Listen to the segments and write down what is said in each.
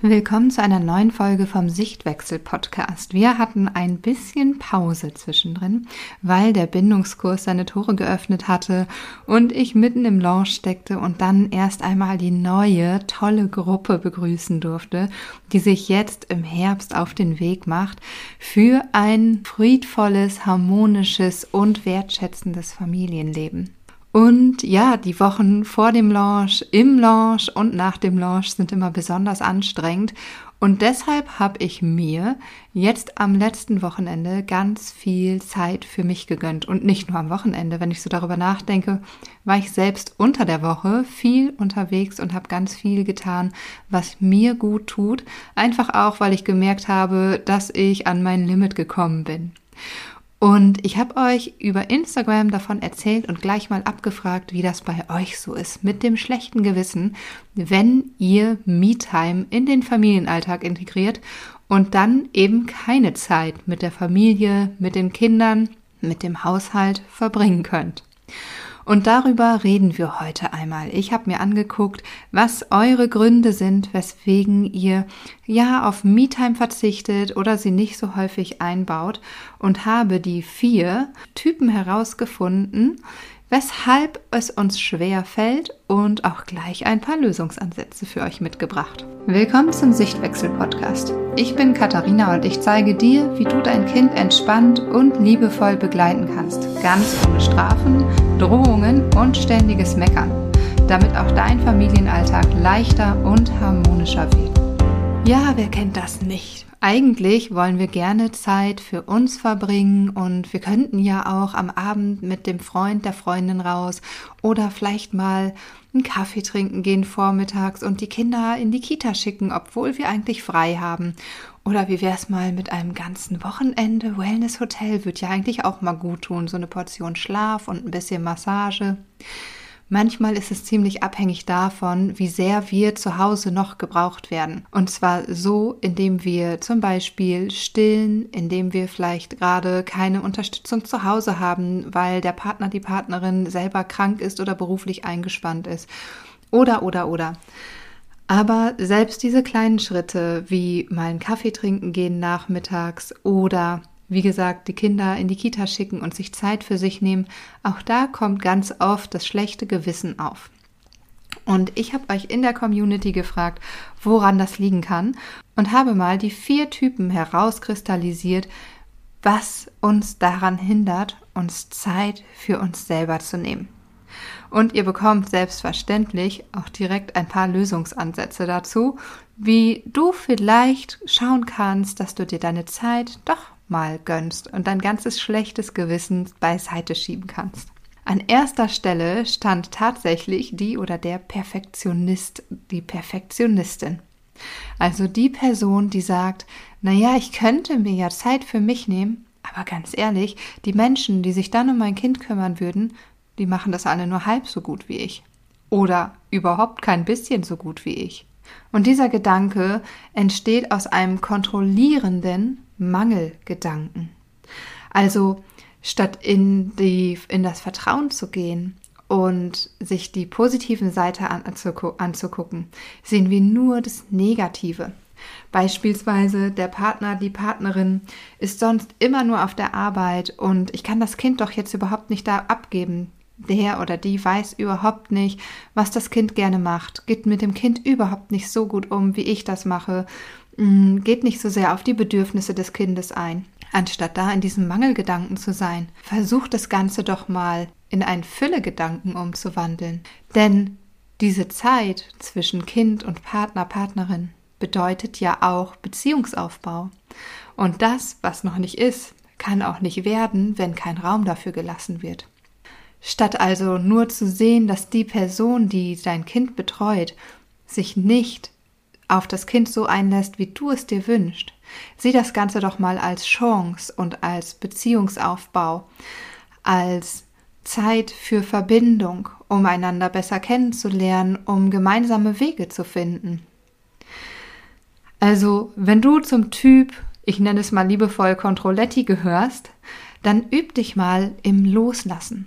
Willkommen zu einer neuen Folge vom Sichtwechsel Podcast. Wir hatten ein bisschen Pause zwischendrin, weil der Bindungskurs seine Tore geöffnet hatte und ich mitten im Launch steckte und dann erst einmal die neue, tolle Gruppe begrüßen durfte, die sich jetzt im Herbst auf den Weg macht für ein friedvolles, harmonisches und wertschätzendes Familienleben. Und ja, die Wochen vor dem Launch, im Launch und nach dem Launch sind immer besonders anstrengend. Und deshalb habe ich mir jetzt am letzten Wochenende ganz viel Zeit für mich gegönnt. Und nicht nur am Wochenende, wenn ich so darüber nachdenke, war ich selbst unter der Woche viel unterwegs und habe ganz viel getan, was mir gut tut. Einfach auch, weil ich gemerkt habe, dass ich an mein Limit gekommen bin. Und ich habe euch über Instagram davon erzählt und gleich mal abgefragt, wie das bei euch so ist mit dem schlechten Gewissen, wenn ihr Me-Time in den Familienalltag integriert und dann eben keine Zeit mit der Familie, mit den Kindern, mit dem Haushalt verbringen könnt. Und darüber reden wir heute einmal. Ich habe mir angeguckt, was eure Gründe sind, weswegen ihr ja auf MeTime verzichtet oder sie nicht so häufig einbaut und habe die vier Typen herausgefunden, weshalb es uns schwer fällt und auch gleich ein paar Lösungsansätze für euch mitgebracht. Willkommen zum Sichtwechsel Podcast. Ich bin Katharina und ich zeige dir, wie du dein Kind entspannt und liebevoll begleiten kannst, ganz ohne Strafen, Drohungen und ständiges Meckern, damit auch dein Familienalltag leichter und harmonischer wird. Ja, wer kennt das nicht? Eigentlich wollen wir gerne Zeit für uns verbringen und wir könnten ja auch am Abend mit dem Freund der Freundin raus oder vielleicht mal einen Kaffee trinken gehen vormittags und die Kinder in die Kita schicken, obwohl wir eigentlich frei haben. Oder wie wäre es mal mit einem ganzen Wochenende? Wellness Hotel wird ja eigentlich auch mal gut tun, so eine Portion Schlaf und ein bisschen Massage. Manchmal ist es ziemlich abhängig davon, wie sehr wir zu Hause noch gebraucht werden. Und zwar so, indem wir zum Beispiel stillen, indem wir vielleicht gerade keine Unterstützung zu Hause haben, weil der Partner, die Partnerin selber krank ist oder beruflich eingespannt ist. Oder, oder, oder. Aber selbst diese kleinen Schritte, wie mal einen Kaffee trinken gehen nachmittags oder wie gesagt, die Kinder in die Kita schicken und sich Zeit für sich nehmen, auch da kommt ganz oft das schlechte Gewissen auf. Und ich habe euch in der Community gefragt, woran das liegen kann und habe mal die vier Typen herauskristallisiert, was uns daran hindert, uns Zeit für uns selber zu nehmen. Und ihr bekommt selbstverständlich auch direkt ein paar Lösungsansätze dazu, wie du vielleicht schauen kannst, dass du dir deine Zeit doch mal gönnst und dein ganzes schlechtes Gewissen beiseite schieben kannst. An erster Stelle stand tatsächlich die oder der Perfektionist, die Perfektionistin. Also die Person, die sagt, naja, ich könnte mir ja Zeit für mich nehmen, aber ganz ehrlich, die Menschen, die sich dann um mein Kind kümmern würden, die machen das alle nur halb so gut wie ich. Oder überhaupt kein bisschen so gut wie ich. Und dieser Gedanke entsteht aus einem kontrollierenden Mangelgedanken. Also statt in, die, in das Vertrauen zu gehen und sich die positiven Seite anzugucken, sehen wir nur das Negative. Beispielsweise der Partner, die Partnerin ist sonst immer nur auf der Arbeit und ich kann das Kind doch jetzt überhaupt nicht da abgeben. Der oder die weiß überhaupt nicht, was das Kind gerne macht, geht mit dem Kind überhaupt nicht so gut um, wie ich das mache geht nicht so sehr auf die Bedürfnisse des Kindes ein. Anstatt da in diesem Mangelgedanken zu sein, versucht das Ganze doch mal in einen Füllegedanken umzuwandeln. Denn diese Zeit zwischen Kind und Partner, Partnerin bedeutet ja auch Beziehungsaufbau. Und das, was noch nicht ist, kann auch nicht werden, wenn kein Raum dafür gelassen wird. Statt also nur zu sehen, dass die Person, die dein Kind betreut, sich nicht auf das Kind so einlässt, wie du es dir wünschst. Sieh das Ganze doch mal als Chance und als Beziehungsaufbau, als Zeit für Verbindung, um einander besser kennenzulernen, um gemeinsame Wege zu finden. Also, wenn du zum Typ, ich nenne es mal liebevoll Controletti gehörst, dann üb dich mal im Loslassen.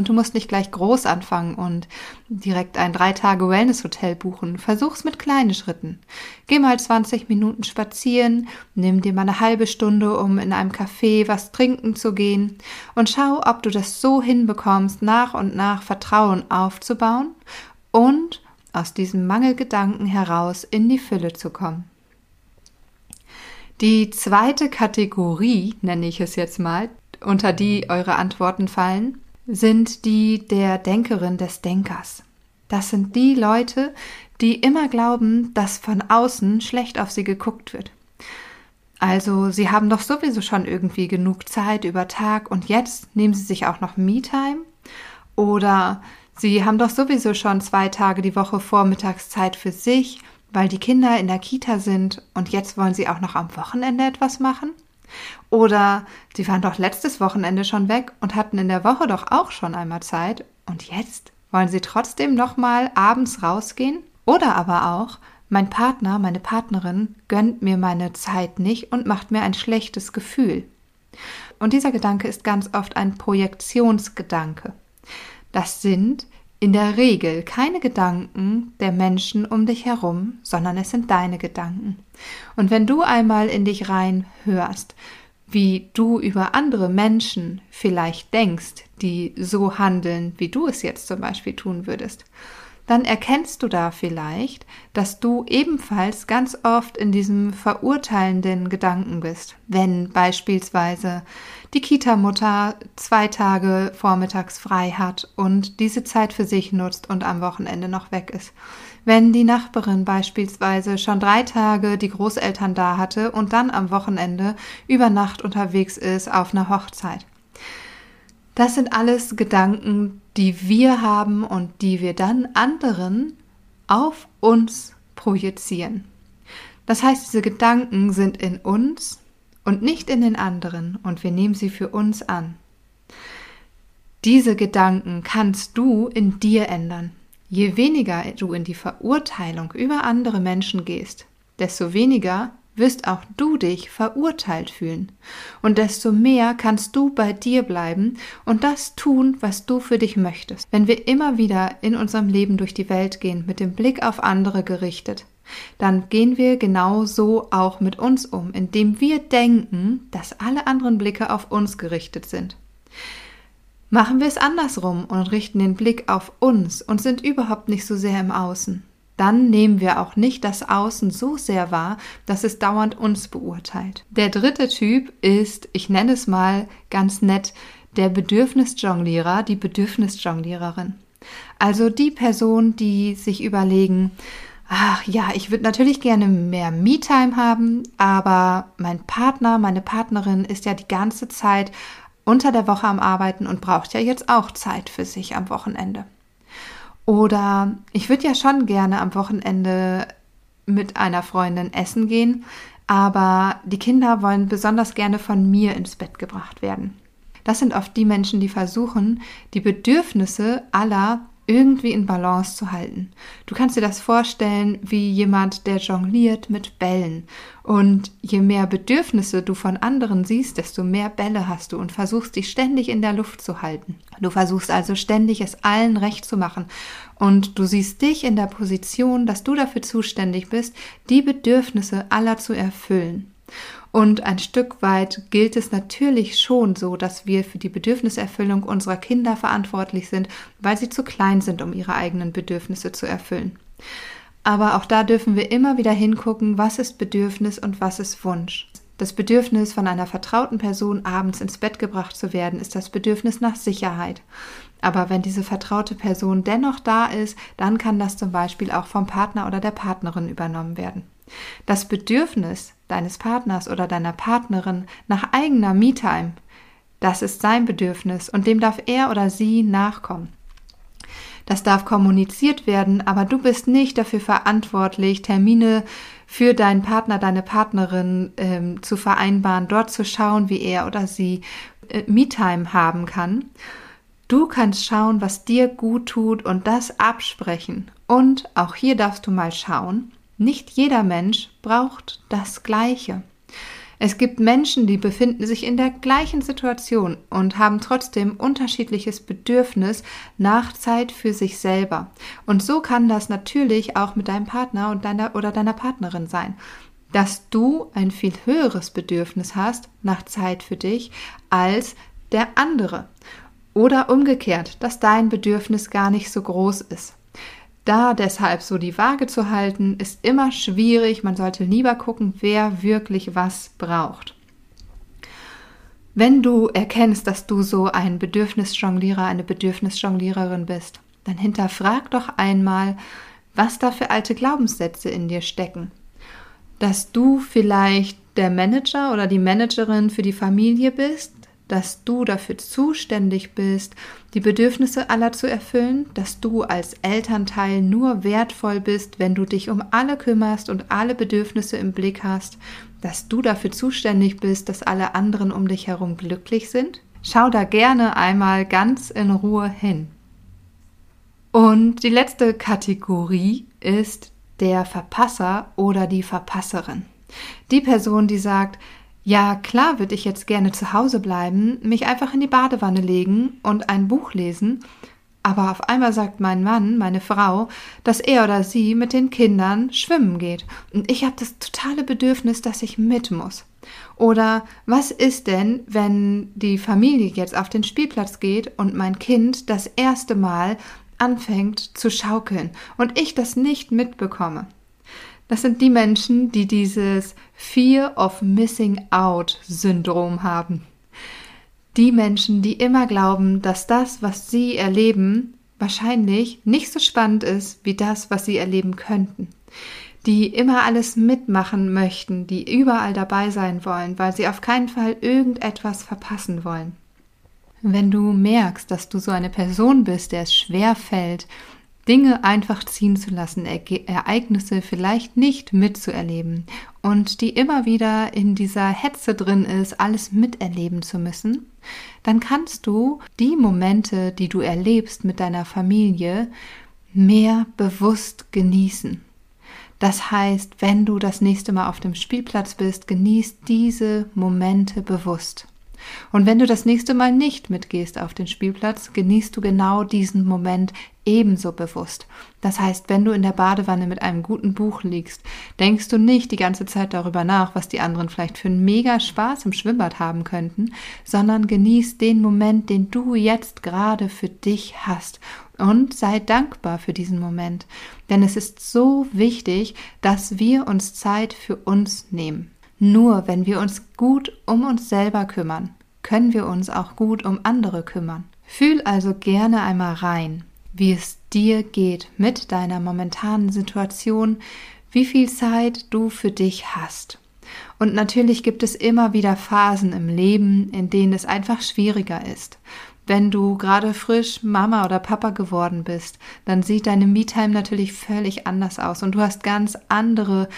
Und du musst nicht gleich groß anfangen und direkt ein drei Tage Wellness-Hotel buchen. Versuch's mit kleinen Schritten. Geh mal 20 Minuten spazieren, nimm dir mal eine halbe Stunde, um in einem Café was trinken zu gehen und schau, ob du das so hinbekommst, nach und nach Vertrauen aufzubauen und aus diesem Mangelgedanken heraus in die Fülle zu kommen. Die zweite Kategorie, nenne ich es jetzt mal, unter die eure Antworten fallen, sind die der Denkerin des Denkers. Das sind die Leute, die immer glauben, dass von außen schlecht auf sie geguckt wird. Also, sie haben doch sowieso schon irgendwie genug Zeit über Tag und jetzt nehmen sie sich auch noch Me-Time? Oder sie haben doch sowieso schon zwei Tage die Woche Vormittagszeit für sich weil die Kinder in der Kita sind und jetzt wollen sie auch noch am Wochenende etwas machen? Oder sie waren doch letztes Wochenende schon weg und hatten in der Woche doch auch schon einmal Zeit und jetzt wollen sie trotzdem noch mal abends rausgehen? Oder aber auch mein Partner, meine Partnerin gönnt mir meine Zeit nicht und macht mir ein schlechtes Gefühl. Und dieser Gedanke ist ganz oft ein Projektionsgedanke. Das sind in der Regel keine Gedanken der Menschen um dich herum, sondern es sind deine Gedanken. Und wenn du einmal in dich rein hörst, wie du über andere Menschen vielleicht denkst, die so handeln, wie du es jetzt zum Beispiel tun würdest, dann erkennst du da vielleicht, dass du ebenfalls ganz oft in diesem verurteilenden Gedanken bist. Wenn beispielsweise die Kita-Mutter zwei Tage vormittags frei hat und diese Zeit für sich nutzt und am Wochenende noch weg ist. Wenn die Nachbarin beispielsweise schon drei Tage die Großeltern da hatte und dann am Wochenende über Nacht unterwegs ist auf einer Hochzeit. Das sind alles Gedanken, die wir haben und die wir dann anderen auf uns projizieren. Das heißt, diese Gedanken sind in uns und nicht in den anderen und wir nehmen sie für uns an. Diese Gedanken kannst du in dir ändern. Je weniger du in die Verurteilung über andere Menschen gehst, desto weniger wirst auch du dich verurteilt fühlen. Und desto mehr kannst du bei dir bleiben und das tun, was du für dich möchtest. Wenn wir immer wieder in unserem Leben durch die Welt gehen, mit dem Blick auf andere gerichtet, dann gehen wir genau so auch mit uns um, indem wir denken, dass alle anderen Blicke auf uns gerichtet sind. Machen wir es andersrum und richten den Blick auf uns und sind überhaupt nicht so sehr im Außen dann nehmen wir auch nicht das Außen so sehr wahr, dass es dauernd uns beurteilt. Der dritte Typ ist, ich nenne es mal ganz nett, der Bedürfnisjonglierer, die Bedürfnisjongliererin. Also die Person, die sich überlegen, ach ja, ich würde natürlich gerne mehr Me-Time haben, aber mein Partner, meine Partnerin ist ja die ganze Zeit unter der Woche am Arbeiten und braucht ja jetzt auch Zeit für sich am Wochenende. Oder ich würde ja schon gerne am Wochenende mit einer Freundin essen gehen, aber die Kinder wollen besonders gerne von mir ins Bett gebracht werden. Das sind oft die Menschen, die versuchen, die Bedürfnisse aller irgendwie in Balance zu halten. Du kannst dir das vorstellen wie jemand, der jongliert mit Bällen. Und je mehr Bedürfnisse du von anderen siehst, desto mehr Bälle hast du und versuchst dich ständig in der Luft zu halten. Du versuchst also ständig es allen recht zu machen. Und du siehst dich in der Position, dass du dafür zuständig bist, die Bedürfnisse aller zu erfüllen. Und ein Stück weit gilt es natürlich schon so, dass wir für die Bedürfniserfüllung unserer Kinder verantwortlich sind, weil sie zu klein sind, um ihre eigenen Bedürfnisse zu erfüllen. Aber auch da dürfen wir immer wieder hingucken, was ist Bedürfnis und was ist Wunsch. Das Bedürfnis, von einer vertrauten Person abends ins Bett gebracht zu werden, ist das Bedürfnis nach Sicherheit. Aber wenn diese vertraute Person dennoch da ist, dann kann das zum Beispiel auch vom Partner oder der Partnerin übernommen werden. Das Bedürfnis deines Partners oder deiner Partnerin nach eigener Me-Time, das ist sein Bedürfnis und dem darf er oder sie nachkommen. Das darf kommuniziert werden, aber du bist nicht dafür verantwortlich, Termine für deinen Partner, deine Partnerin ähm, zu vereinbaren, dort zu schauen, wie er oder sie äh, Me-Time haben kann. Du kannst schauen, was dir gut tut und das absprechen. Und auch hier darfst du mal schauen, nicht jeder Mensch braucht das Gleiche. Es gibt Menschen, die befinden sich in der gleichen Situation und haben trotzdem unterschiedliches Bedürfnis nach Zeit für sich selber. Und so kann das natürlich auch mit deinem Partner und deiner oder deiner Partnerin sein, dass du ein viel höheres Bedürfnis hast nach Zeit für dich als der andere. Oder umgekehrt, dass dein Bedürfnis gar nicht so groß ist. Da deshalb so die Waage zu halten, ist immer schwierig. Man sollte lieber gucken, wer wirklich was braucht. Wenn du erkennst, dass du so ein Bedürfnisjonglierer, eine Bedürfnisjongliererin bist, dann hinterfrag doch einmal, was da für alte Glaubenssätze in dir stecken. Dass du vielleicht der Manager oder die Managerin für die Familie bist, dass du dafür zuständig bist, die Bedürfnisse aller zu erfüllen, dass du als Elternteil nur wertvoll bist, wenn du dich um alle kümmerst und alle Bedürfnisse im Blick hast, dass du dafür zuständig bist, dass alle anderen um dich herum glücklich sind? Schau da gerne einmal ganz in Ruhe hin. Und die letzte Kategorie ist der Verpasser oder die Verpasserin. Die Person, die sagt, ja, klar würde ich jetzt gerne zu Hause bleiben, mich einfach in die Badewanne legen und ein Buch lesen, aber auf einmal sagt mein Mann, meine Frau, dass er oder sie mit den Kindern schwimmen geht. Und ich habe das totale Bedürfnis, dass ich mit muss. Oder was ist denn, wenn die Familie jetzt auf den Spielplatz geht und mein Kind das erste Mal anfängt zu schaukeln und ich das nicht mitbekomme? Das sind die Menschen, die dieses Fear of Missing Out Syndrom haben. Die Menschen, die immer glauben, dass das, was sie erleben, wahrscheinlich nicht so spannend ist wie das, was sie erleben könnten. Die immer alles mitmachen möchten, die überall dabei sein wollen, weil sie auf keinen Fall irgendetwas verpassen wollen. Wenn du merkst, dass du so eine Person bist, der es schwer fällt, Dinge einfach ziehen zu lassen, Ereignisse vielleicht nicht mitzuerleben und die immer wieder in dieser Hetze drin ist, alles miterleben zu müssen, dann kannst du die Momente, die du erlebst mit deiner Familie, mehr bewusst genießen. Das heißt, wenn du das nächste Mal auf dem Spielplatz bist, genieß diese Momente bewusst. Und wenn du das nächste Mal nicht mitgehst auf den Spielplatz, genießt du genau diesen Moment ebenso bewusst. Das heißt, wenn du in der Badewanne mit einem guten Buch liegst, denkst du nicht die ganze Zeit darüber nach, was die anderen vielleicht für einen mega Spaß im Schwimmbad haben könnten, sondern genießt den Moment, den du jetzt gerade für dich hast und sei dankbar für diesen Moment. Denn es ist so wichtig, dass wir uns Zeit für uns nehmen. Nur wenn wir uns gut um uns selber kümmern, können wir uns auch gut um andere kümmern. Fühl also gerne einmal rein, wie es dir geht mit deiner momentanen Situation, wie viel Zeit du für dich hast. Und natürlich gibt es immer wieder Phasen im Leben, in denen es einfach schwieriger ist. Wenn du gerade frisch Mama oder Papa geworden bist, dann sieht deine Me-Time natürlich völlig anders aus und du hast ganz andere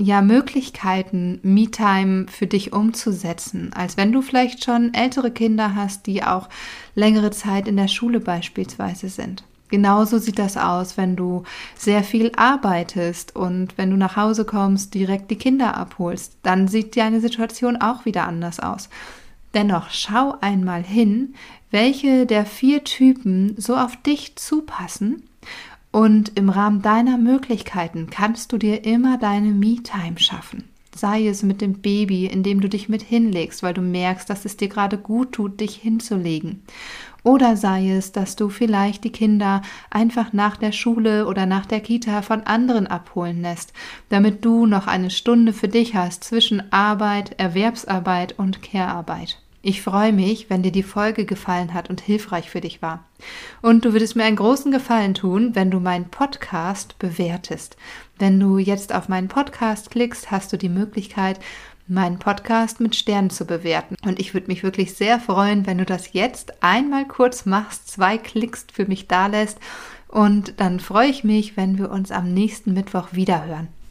ja Möglichkeiten, Me-Time für dich umzusetzen, als wenn du vielleicht schon ältere Kinder hast, die auch längere Zeit in der Schule beispielsweise sind. Genauso sieht das aus, wenn du sehr viel arbeitest und wenn du nach Hause kommst, direkt die Kinder abholst. Dann sieht deine Situation auch wieder anders aus. Dennoch schau einmal hin, welche der vier Typen so auf dich zupassen und im Rahmen deiner Möglichkeiten kannst du dir immer deine Me-Time schaffen. Sei es mit dem Baby, indem du dich mit hinlegst, weil du merkst, dass es dir gerade gut tut, dich hinzulegen. Oder sei es, dass du vielleicht die Kinder einfach nach der Schule oder nach der Kita von anderen abholen lässt, damit du noch eine Stunde für dich hast zwischen Arbeit, Erwerbsarbeit und Care-Arbeit. Ich freue mich, wenn dir die Folge gefallen hat und hilfreich für dich war. Und du würdest mir einen großen Gefallen tun, wenn du meinen Podcast bewertest. Wenn du jetzt auf meinen Podcast klickst, hast du die Möglichkeit, meinen Podcast mit Sternen zu bewerten. Und ich würde mich wirklich sehr freuen, wenn du das jetzt einmal kurz machst, zwei Klicks für mich da lässt. Und dann freue ich mich, wenn wir uns am nächsten Mittwoch wiederhören.